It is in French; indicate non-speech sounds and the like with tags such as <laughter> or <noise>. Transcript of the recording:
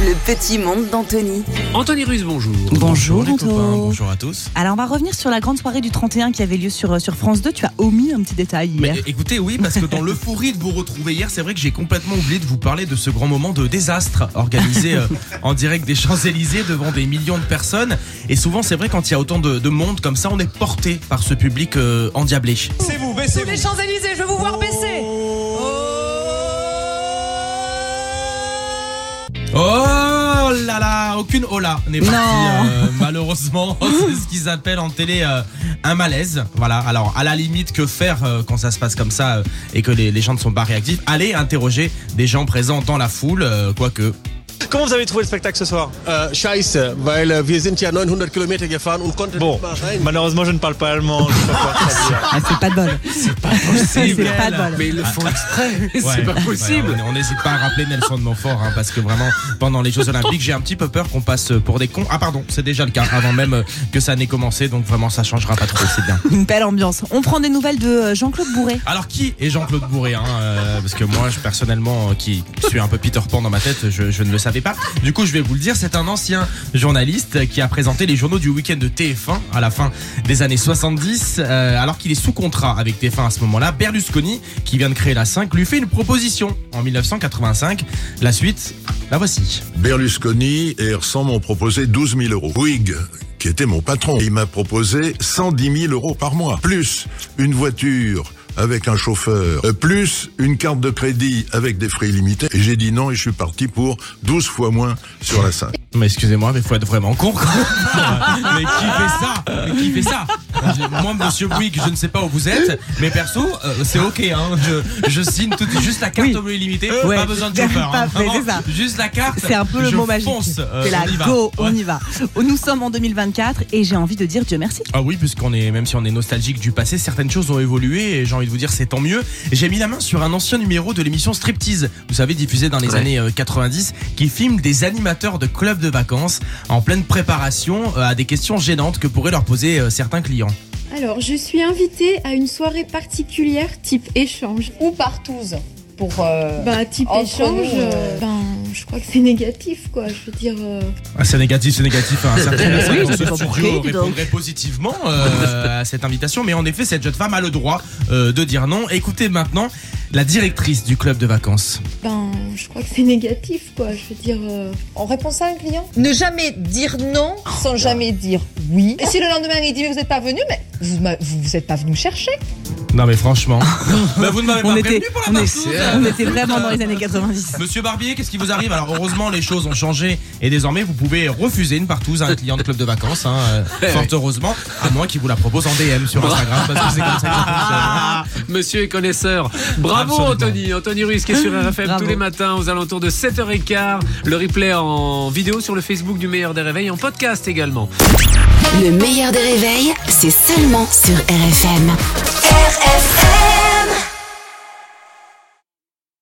Le petit monde d'Anthony. Anthony Russe, bonjour. Bonjour, Anto. copains, bonjour à tous. Alors on va revenir sur la grande soirée du 31 qui avait lieu sur, euh, sur France 2. Tu as omis un petit détail hier. Mais écoutez, oui, parce que dans <laughs> l'euphorie de vous retrouver hier, c'est vrai que j'ai complètement oublié de vous parler de ce grand moment de désastre organisé euh, <laughs> en direct des Champs-Élysées devant des millions de personnes. Et souvent, c'est vrai, quand il y a autant de, de monde comme ça, on est porté par ce public euh, endiablé. Baissez-vous, baissez-vous. Les Champs-Élysées, je veux vous voir baisser. Aucune hola n'est partie euh, malheureusement. <laughs> C'est ce qu'ils appellent en télé euh, un malaise. Voilà. Alors à la limite, que faire euh, quand ça se passe comme ça et que les, les gens ne sont pas réactifs? Allez interroger des gens présents dans la foule, quoique. Comment vous avez trouvé le spectacle ce soir? Äh, scheiße, weil äh, wir sind ja 900 Kilometer gefahren und konnten Bon, malheureusement je ne parle pas allemand. Je sais pas quoi traduire. Ah, c'est pas de bol. C'est pas de bol. Mais ils le font exprès. c'est pas possible. on n'hésite pas à rappeler Nelson Montfort hein, parce que vraiment pendant les Jeux Olympiques, j'ai un petit peu peur qu'on passe pour des cons. Ah pardon, c'est déjà le cas avant même euh, que ça n'ait commencé, donc vraiment ça changera pas trop, c'est bien. Une belle ambiance. On prend des nouvelles de euh, Jean-Claude Bourré. Alors qui est Jean-Claude Bourré hein, euh, Parce que moi, je, personnellement, euh, qui suis un peu Peter Pan dans ma tête, je, je ne le savais Du coup, je vais vous le dire, c'est un ancien journaliste qui a présenté les journaux du week-end de TF1 à la fin des années 70, euh, alors qu'il est sous contrat avec TF1 à ce moment-là. Berlusconi, qui vient de créer la 5, lui fait une proposition en 1985. La suite, la voici. Berlusconi et Hersan m'ont proposé 12 000 euros. Bouygues, qui était mon patron, il m'a proposé 110 000 euros par mois, plus une voiture avec un chauffeur, euh, plus une carte de crédit avec des frais illimités. Et j'ai dit non et je suis parti pour 12 fois moins sur la 5. Mais excusez-moi, mais faut être vraiment con. quoi. <laughs> mais qui fait ça? Mais qui fait ça? Moi, Monsieur Bouygues, je ne sais pas où vous êtes, mais perso, euh, c'est ok. Hein. Je, je signe tout, juste la carte Oui. au illimité, Ouais. pas besoin de chauffeur. Pas hein. Vraiment, ça. Juste la carte. C'est un peu le je mot magique. fonce, euh, c'est la on y va. go, on y va. Nous sommes en 2024 et j'ai envie de dire Dieu merci. Ah oui, puisqu'on est, même si on est nostalgique du passé, certaines choses ont évolué et j'ai envie de vous dire c'est tant mieux. J'ai mis la main sur un ancien numéro de l'émission Striptease, vous savez, diffusé dans les années euh, 90, qui filme des animateurs de clubs de vacances en pleine préparation euh, à des questions gênantes que pourraient leur poser euh, certains clients. Alors, je suis invitée à une soirée particulière type échange. Ou partouze pour. euh, Bah, type échange, nous, euh, ben, je crois que c'est négatif, quoi. Je veux dire. euh, Ah, c'est négatif, c'est négatif. Hein. <laughs> Certaines personnes oui, dans ce studio répondraient positivement euh, à cette invitation, mais en effet, cette jeune femme a le droit euh, de dire non. Écoutez maintenant la directrice du club de vacances. ben, je crois que c'est négatif, quoi. Je veux dire. euh, On répond ça à un client Ne jamais dire non sans jamais dire oui. Et si le lendemain il dit mais vous n'êtes pas venu, mais vous m'a- vous vous êtes pas venu chercher. Non mais franchement, <laughs> bah, vous ne m'avez pas On était, prévenu pour la on, est- on était vraiment dans les années 90. Monsieur Barbier, qu'est-ce qui vous arrive Alors heureusement les choses ont changé et désormais vous pouvez refuser une partouze à un client de club de vacances, hein, <laughs> euh, fort heureusement, à moins qu'il vous la propose en DM sur Instagram parce que c'est comme ça que <laughs> monsieur est connaisseur. Bravo Absolument. Anthony. Anthony Ruiz qui est sur RFM Bravo. tous les matins aux alentours de 7h15. Le replay en vidéo sur le Facebook du meilleur des réveils, en podcast également. Le meilleur des réveils, c'est seulement sur RFM. RFM